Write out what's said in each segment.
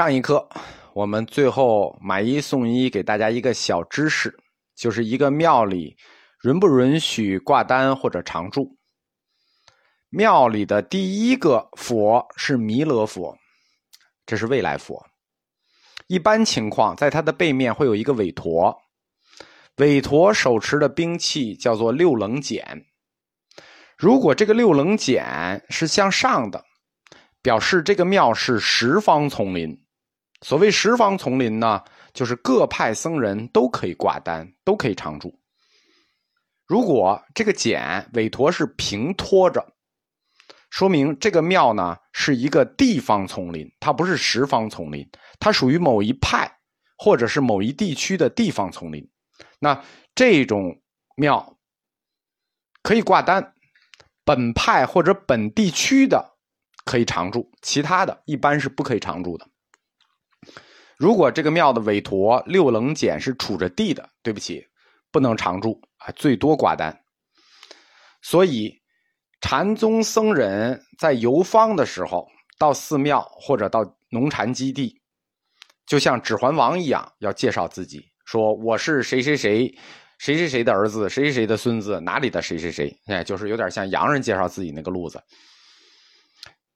上一课，我们最后买一送一，给大家一个小知识，就是一个庙里允不允许挂单或者常住。庙里的第一个佛是弥勒佛，这是未来佛。一般情况，在它的背面会有一个韦陀，韦陀手持的兵器叫做六棱锏。如果这个六棱锏是向上的。表示这个庙是十方丛林。所谓十方丛林呢，就是各派僧人都可以挂单，都可以常住。如果这个简韦陀是平托着，说明这个庙呢是一个地方丛林，它不是十方丛林，它属于某一派或者是某一地区的地方丛林。那这种庙可以挂单，本派或者本地区的。可以常住，其他的一般是不可以常住的。如果这个庙的韦陀六棱简是杵着地的，对不起，不能常住啊，最多挂单。所以，禅宗僧人在游方的时候，到寺庙或者到农禅基地，就像《指环王》一样，要介绍自己，说我是谁谁谁，谁谁谁的儿子，谁谁谁的孙子，哪里的谁谁谁，哎，就是有点像洋人介绍自己那个路子。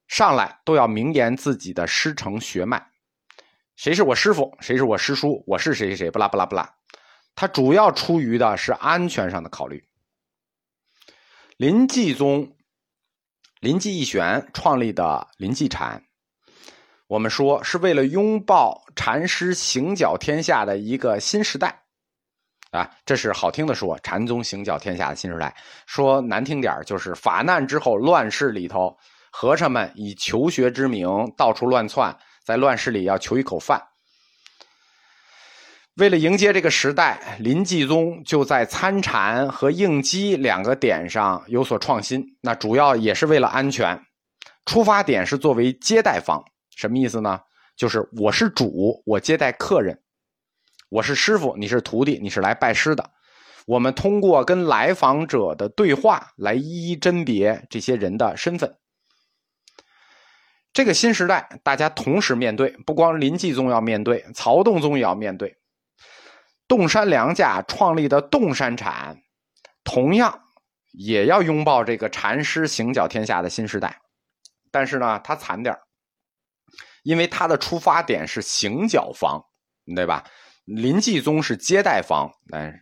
上来都要明言自己的师承血脉，谁是我师傅，谁是我师叔，我是谁谁谁，不拉不拉不拉。他主要出于的是安全上的考虑。临济宗，临济义玄创立的临济禅，我们说是为了拥抱禅师行脚天下的一个新时代，啊，这是好听的说，禅宗行脚天下的新时代；说难听点就是法难之后乱世里头。和尚们以求学之名到处乱窜，在乱世里要求一口饭。为了迎接这个时代，林继宗就在参禅和应机两个点上有所创新。那主要也是为了安全。出发点是作为接待方，什么意思呢？就是我是主，我接待客人；我是师傅，你是徒弟，你是来拜师的。我们通过跟来访者的对话来一一甄别这些人的身份。这个新时代，大家同时面对，不光林继宗要面对，曹洞宗也要面对。洞山良价创立的洞山禅，同样也要拥抱这个禅师行脚天下的新时代。但是呢，它惨点因为它的出发点是行脚方，对吧？林继宗是接待方，哎，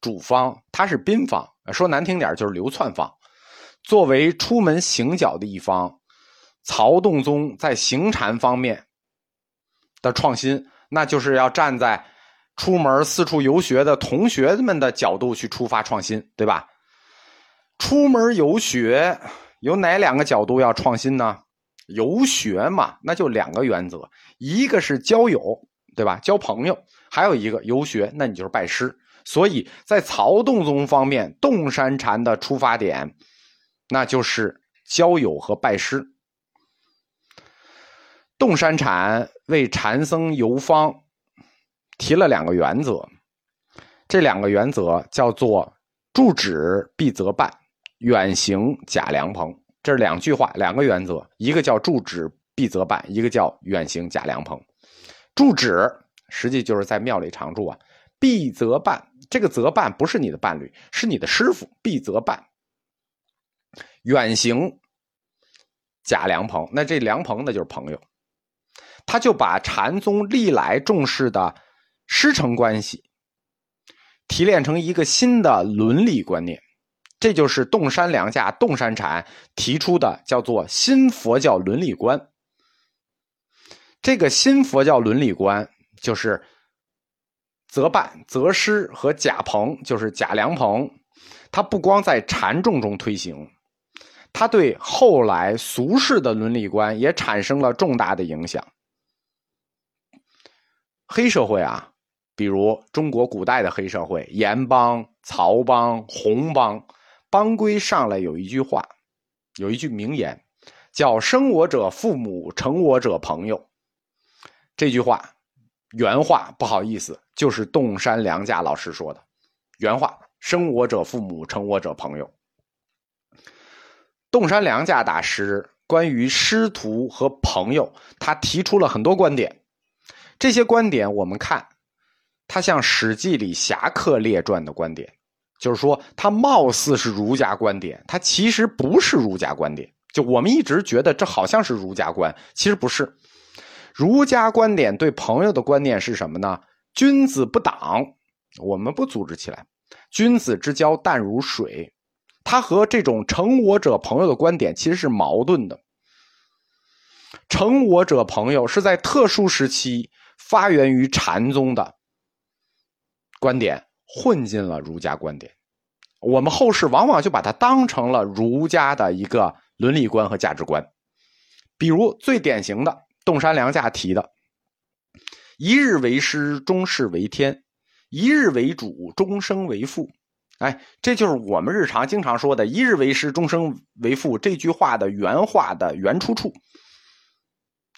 主方，他是宾方。说难听点就是流窜方。作为出门行脚的一方。曹洞宗在行禅方面的创新，那就是要站在出门四处游学的同学们的角度去出发创新，对吧？出门游学有哪两个角度要创新呢？游学嘛，那就两个原则，一个是交友，对吧？交朋友，还有一个游学，那你就是拜师。所以在曹洞宗方面，洞山禅的出发点，那就是交友和拜师。洞山禅为禅僧游方提了两个原则，这两个原则叫做“住止必则办，远行假良朋”。这是两句话，两个原则，一个叫“住止必则办”，一个叫“远行假良朋”。住止实际就是在庙里常住啊，必则办，这个则办不是你的伴侣，是你的师傅，必则办。远行假良朋，那这良朋那就是朋友。他就把禅宗历来重视的师承关系提炼成一个新的伦理观念，这就是洞山良价洞山禅提出的，叫做新佛教伦理观。这个新佛教伦理观就是择伴择师和假朋，就是假良朋。他不光在禅众中推行，他对后来俗世的伦理观也产生了重大的影响。黑社会啊，比如中国古代的黑社会，盐帮、曹帮、洪帮，帮规上来有一句话，有一句名言，叫“生我者父母，成我者朋友”。这句话原话不好意思，就是洞山良价老师说的原话：“生我者父母，成我者朋友。”洞山良价大师关于师徒和朋友，他提出了很多观点。这些观点我们看，它像《史记》里侠客列传的观点，就是说它貌似是儒家观点，它其实不是儒家观点。就我们一直觉得这好像是儒家观，其实不是。儒家观点对朋友的观念是什么呢？君子不党，我们不组织起来。君子之交淡如水，他和这种成我者朋友的观点其实是矛盾的。成我者朋友是在特殊时期发源于禅宗的观点，混进了儒家观点。我们后世往往就把它当成了儒家的一个伦理观和价值观。比如最典型的。洞山良价提的“一日为师，终世为天；一日为主，终生为父。”哎，这就是我们日常经常说的“一日为师，终生为父”这句话的原话的原出处。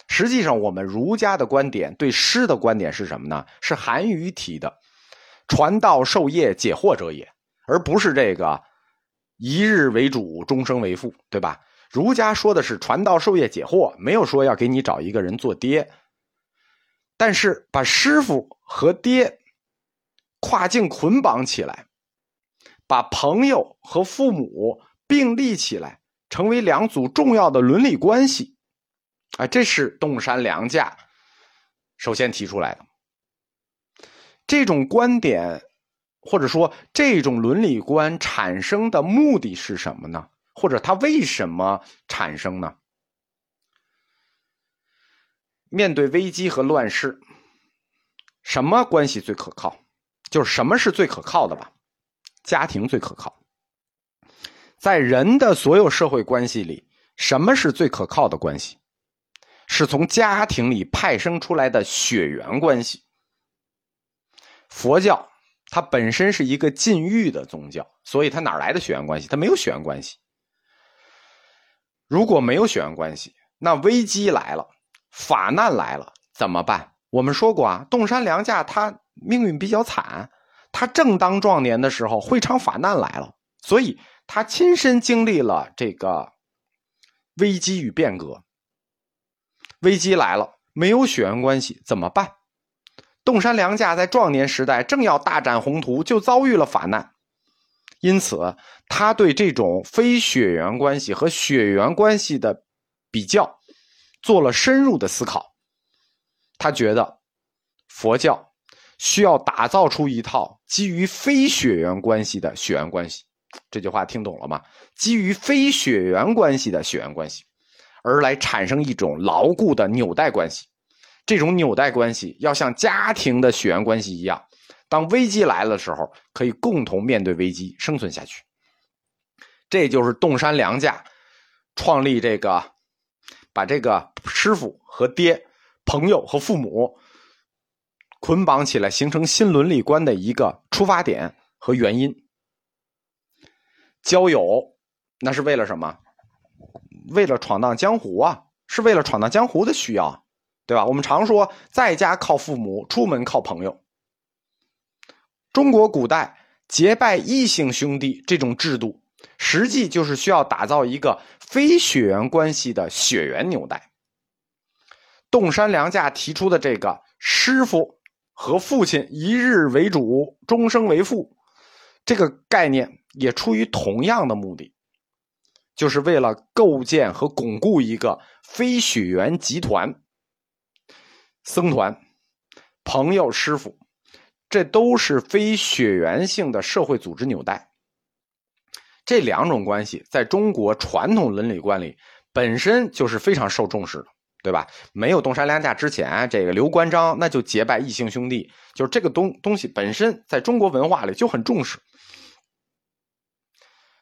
实际上，我们儒家的观点对师的观点是什么呢？是韩愈提的“传道授业解惑者也”，而不是这个“一日为主，终生为父”，对吧？儒家说的是传道授业解惑，没有说要给你找一个人做爹。但是把师傅和爹跨境捆绑起来，把朋友和父母并立起来，成为两组重要的伦理关系，啊，这是洞山良价首先提出来的。这种观点或者说这种伦理观产生的目的是什么呢？或者它为什么产生呢？面对危机和乱世，什么关系最可靠？就是什么是最可靠的吧？家庭最可靠。在人的所有社会关系里，什么是最可靠的关系？是从家庭里派生出来的血缘关系。佛教它本身是一个禁欲的宗教，所以它哪来的血缘关系？它没有血缘关系。如果没有血缘关系，那危机来了，法难来了怎么办？我们说过啊，洞山良价他命运比较惨，他正当壮年的时候，会场法难来了，所以他亲身经历了这个危机与变革。危机来了，没有血缘关系怎么办？洞山良价在壮年时代正要大展宏图，就遭遇了法难。因此，他对这种非血缘关系和血缘关系的比较做了深入的思考。他觉得佛教需要打造出一套基于非血缘关系的血缘关系。这句话听懂了吗？基于非血缘关系的血缘关系，而来产生一种牢固的纽带关系。这种纽带关系要像家庭的血缘关系一样。当危机来了的时候，可以共同面对危机，生存下去。这就是洞山良价创立这个，把这个师傅和爹、朋友和父母捆绑起来，形成新伦理观的一个出发点和原因。交友那是为了什么？为了闯荡江湖啊，是为了闯荡江湖的需要，对吧？我们常说，在家靠父母，出门靠朋友。中国古代结拜异姓兄弟这种制度，实际就是需要打造一个非血缘关系的血缘纽带。洞山良价提出的这个师傅和父亲一日为主，终生为父，这个概念也出于同样的目的，就是为了构建和巩固一个非血缘集团、僧团、朋友、师傅。这都是非血缘性的社会组织纽带。这两种关系在中国传统伦理观里本身就是非常受重视的，对吧？没有东山良价之前，这个刘关张那就结拜异姓兄弟，就是这个东东西本身在中国文化里就很重视。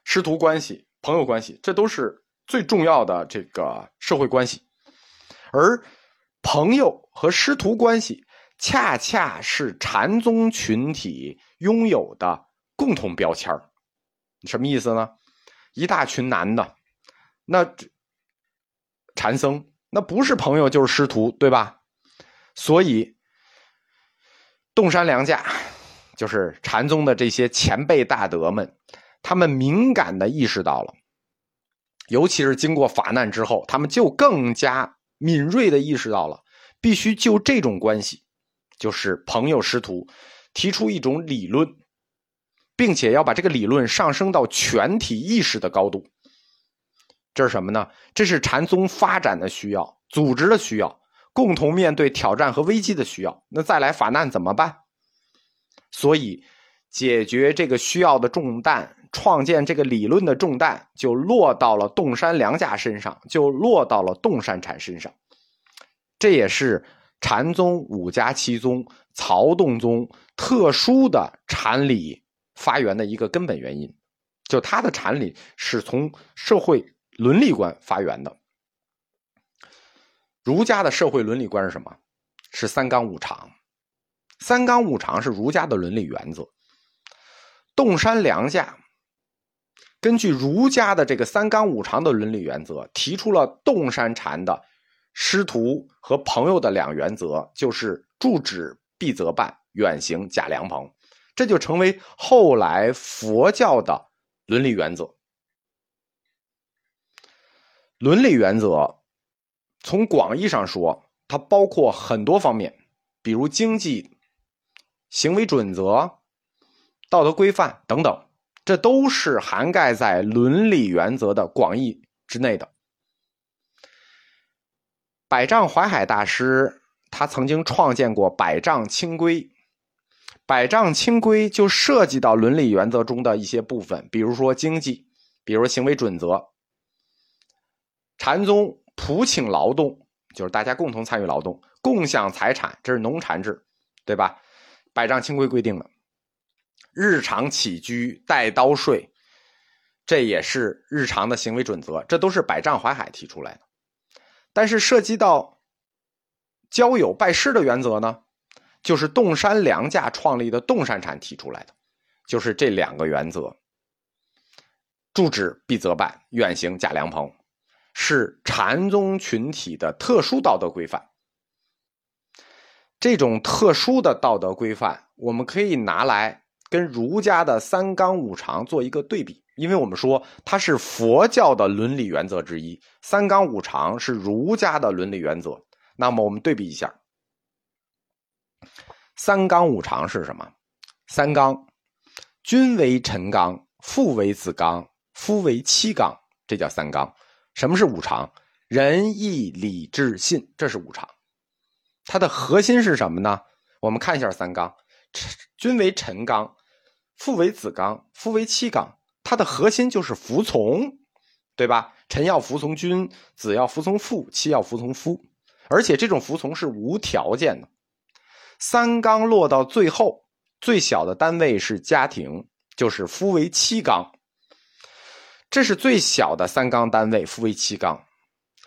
师徒关系、朋友关系，这都是最重要的这个社会关系，而朋友和师徒关系。恰恰是禅宗群体拥有的共同标签什么意思呢？一大群男的，那禅僧那不是朋友就是师徒，对吧？所以，洞山良价就是禅宗的这些前辈大德们，他们敏感的意识到了，尤其是经过法难之后，他们就更加敏锐的意识到了，必须就这种关系，就是朋友师徒，提出一种理论，并且要把这个理论上升到全体意识的高度。这是什么呢？这是禅宗发展的需要，组织的需要，共同面对挑战和危机的需要。那再来法难怎么办？所以，解决这个需要的重担，创建这个理论的重担，就落到了洞山良价身上，就落到了洞山禅身上。这也是禅宗五家七宗曹洞宗特殊的禅理发源的一个根本原因，就他的禅理是从社会。伦理观发源的，儒家的社会伦理观是什么？是三纲五常。三纲五常是儒家的伦理原则。洞山良价根据儒家的这个三纲五常的伦理原则，提出了洞山禅的师徒和朋友的两原则，就是住止必则办，远行假良朋，这就成为后来佛教的伦理原则。伦理原则，从广义上说，它包括很多方面，比如经济、行为准则、道德规范等等，这都是涵盖在伦理原则的广义之内的。百丈怀海大师他曾经创建过百丈清规，百丈清规就涉及到伦理原则中的一些部分，比如说经济，比如行为准则。禅宗普请劳动，就是大家共同参与劳动，共享财产，这是农禅制，对吧？百丈清规规定的，日常起居带刀睡，这也是日常的行为准则，这都是百丈怀海提出来的。但是涉及到交友拜师的原则呢，就是洞山良价创立的洞山禅提出来的，就是这两个原则：住址必则办，远行假良朋。是禅宗群体的特殊道德规范。这种特殊的道德规范，我们可以拿来跟儒家的三纲五常做一个对比，因为我们说它是佛教的伦理原则之一，三纲五常是儒家的伦理原则。那么我们对比一下，三纲五常是什么？三纲：君为臣纲，父为子纲，夫为妻纲，这叫三纲。什么是五常？仁义礼智信，这是五常。它的核心是什么呢？我们看一下三纲：君为臣纲，父为子纲，夫为妻纲。它的核心就是服从，对吧？臣要服从君，子要服从父，妻要服从夫。而且这种服从是无条件的。三纲落到最后，最小的单位是家庭，就是夫为妻纲。这是最小的三纲单位，夫为妻纲，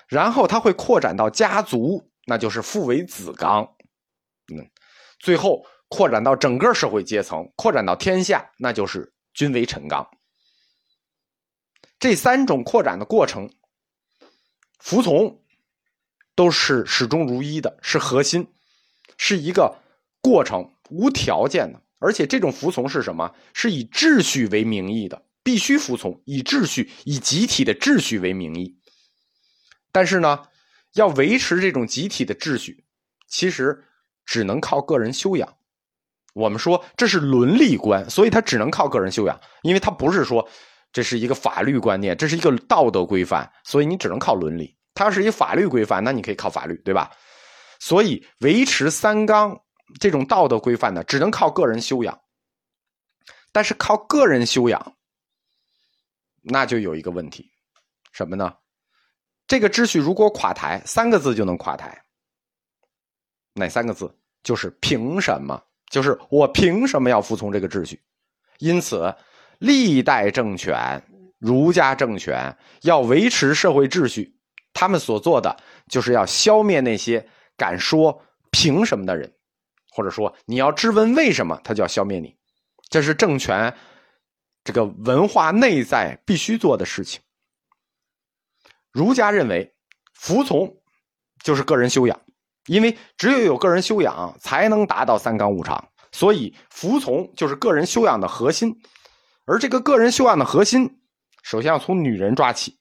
然后它会扩展到家族，那就是父为子纲，嗯，最后扩展到整个社会阶层，扩展到天下，那就是君为臣纲。这三种扩展的过程，服从都是始终如一的，是核心，是一个过程，无条件的，而且这种服从是什么？是以秩序为名义的。必须服从，以秩序、以集体的秩序为名义。但是呢，要维持这种集体的秩序，其实只能靠个人修养。我们说这是伦理观，所以它只能靠个人修养，因为它不是说这是一个法律观念，这是一个道德规范，所以你只能靠伦理。它要是一法律规范，那你可以靠法律，对吧？所以维持三纲这种道德规范呢，只能靠个人修养。但是靠个人修养。那就有一个问题，什么呢？这个秩序如果垮台，三个字就能垮台。哪三个字？就是凭什么？就是我凭什么要服从这个秩序？因此，历代政权、儒家政权要维持社会秩序，他们所做的就是要消灭那些敢说凭什么的人，或者说你要质问为什么，他就要消灭你。这是政权。这个文化内在必须做的事情，儒家认为服从就是个人修养，因为只有有个人修养，才能达到三纲五常，所以服从就是个人修养的核心。而这个个人修养的核心，首先要从女人抓起，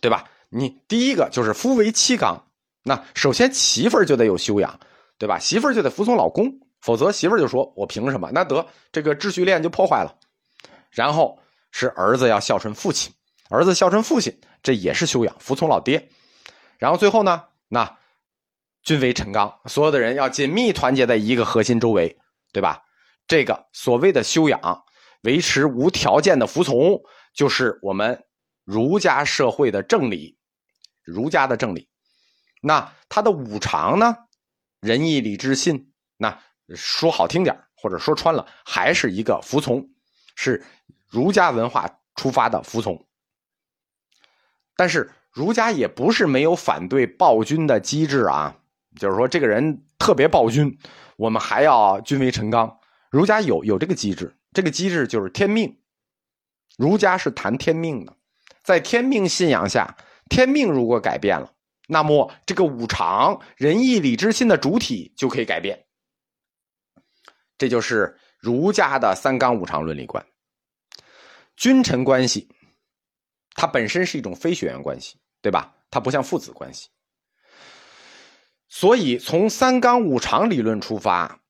对吧？你第一个就是夫为妻纲，那首先媳妇儿就得有修养，对吧？媳妇儿就得服从老公，否则媳妇儿就说我凭什么？那得这个秩序链就破坏了。然后是儿子要孝顺父亲，儿子孝顺父亲，这也是修养，服从老爹。然后最后呢，那君为臣纲，所有的人要紧密团结在一个核心周围，对吧？这个所谓的修养，维持无条件的服从，就是我们儒家社会的正理，儒家的正理。那他的五常呢？仁义礼智信。那说好听点或者说穿了，还是一个服从，是儒家文化出发的服从。但是儒家也不是没有反对暴君的机制啊，就是说这个人特别暴君，我们还要君为臣纲。儒家有有这个机制，这个机制就是天命。儒家是谈天命的，在天命信仰下，天命如果改变了，那么这个五常仁义礼智信的主体就可以改变。这就是儒家的三纲五常伦理观。君臣关系，它本身是一种非血缘关系，对吧？它不像父子关系，所以从三纲五常理论出发。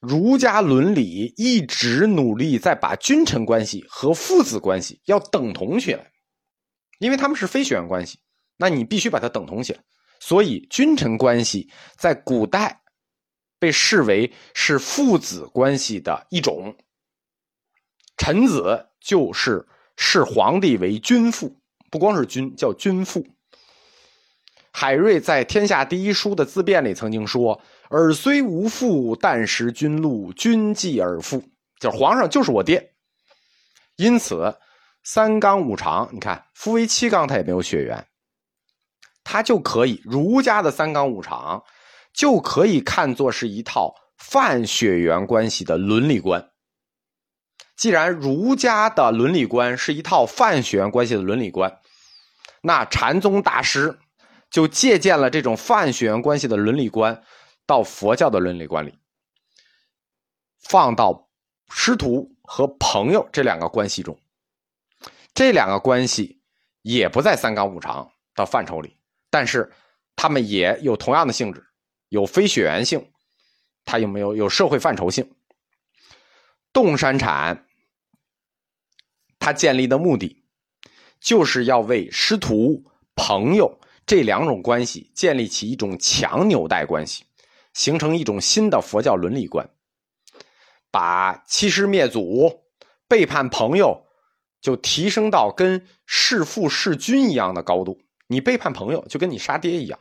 儒家伦理一直努力在把君臣关系和父子关系要等同起来，因为他们是非血缘关系，那你必须把它等同起来。所以君臣关系在古代被视为是父子关系的一种。臣子就是视皇帝为君父，不光是君，叫君父。海瑞在《天下第一书》的自辩里曾经说。尔虽无父，但识君禄，君继尔父。就是皇上就是我爹，因此三纲五常，你看夫为妻纲，他也没有血缘，他就可以儒家的三纲五常就可以看作是一套泛血缘关系的伦理观。既然儒家的伦理观是一套泛血缘关系的伦理观，那禅宗大师就借鉴了这种泛血缘关系的伦理观。到佛教的伦理观里，放到师徒和朋友这两个关系中，这两个关系也不在三纲五常的范畴里，但是他们也有同样的性质，有非血缘性，它有没有有社会范畴性？洞山禅，他建立的目的就是要为师徒、朋友这两种关系建立起一种强纽带关系。形成一种新的佛教伦理观，把欺师灭祖、背叛朋友，就提升到跟弑父弑君一样的高度。你背叛朋友，就跟你杀爹一样；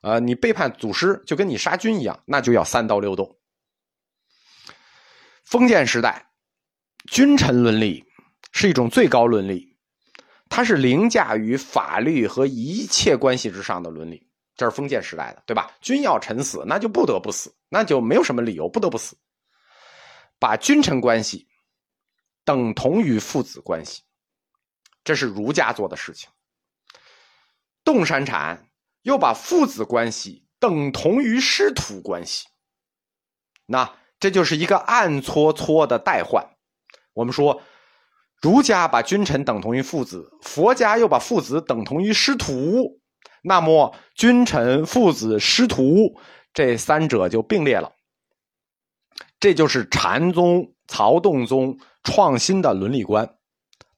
呃，你背叛祖师，就跟你杀君一样，那就要三刀六洞。封建时代，君臣伦理是一种最高伦理，它是凌驾于法律和一切关系之上的伦理。这是封建时代的，对吧？君要臣死，那就不得不死，那就没有什么理由不得不死。把君臣关系等同于父子关系，这是儒家做的事情。洞山禅又把父子关系等同于师徒关系，那这就是一个暗搓搓的代换。我们说，儒家把君臣等同于父子，佛家又把父子等同于师徒。那么，君臣、父子、师徒这三者就并列了。这就是禅宗、曹洞宗创新的伦理观，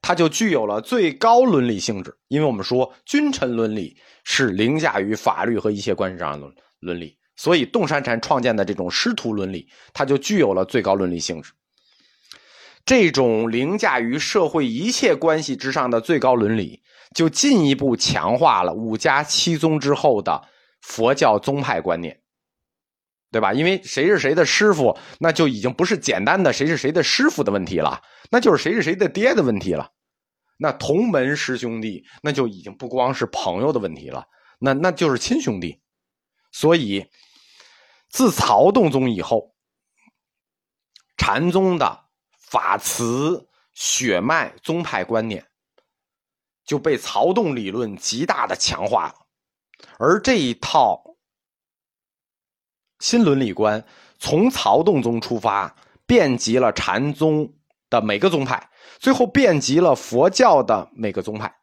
它就具有了最高伦理性质。因为我们说，君臣伦理是凌驾于法律和一切关系上的伦理，所以洞山禅创建的这种师徒伦理，它就具有了最高伦理性质。这种凌驾于社会一切关系之上的最高伦理，就进一步强化了五家七宗之后的佛教宗派观念，对吧？因为谁是谁的师傅，那就已经不是简单的谁是谁的师傅的问题了，那就是谁是谁的爹的问题了。那同门师兄弟，那就已经不光是朋友的问题了，那那就是亲兄弟。所以，自曹洞宗以后，禅宗的。法慈血脉宗派观念就被曹洞理论极大的强化了，而这一套新伦理观从曹洞宗出发，遍及了禅宗的每个宗派，最后遍及了佛教的每个宗派。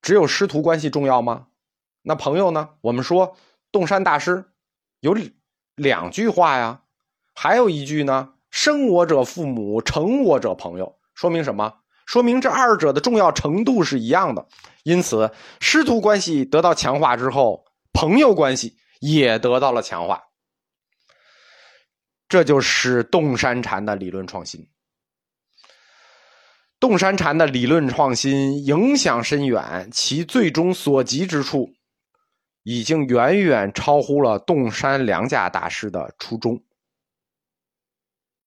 只有师徒关系重要吗？那朋友呢？我们说洞山大师有两句话呀，还有一句呢：“生我者父母，成我者朋友。”说明什么？说明这二者的重要程度是一样的。因此，师徒关系得到强化之后，朋友关系也得到了强化。这就是洞山禅的理论创新。洞山禅的理论创新影响深远，其最终所及之处，已经远远超乎了洞山良家大师的初衷。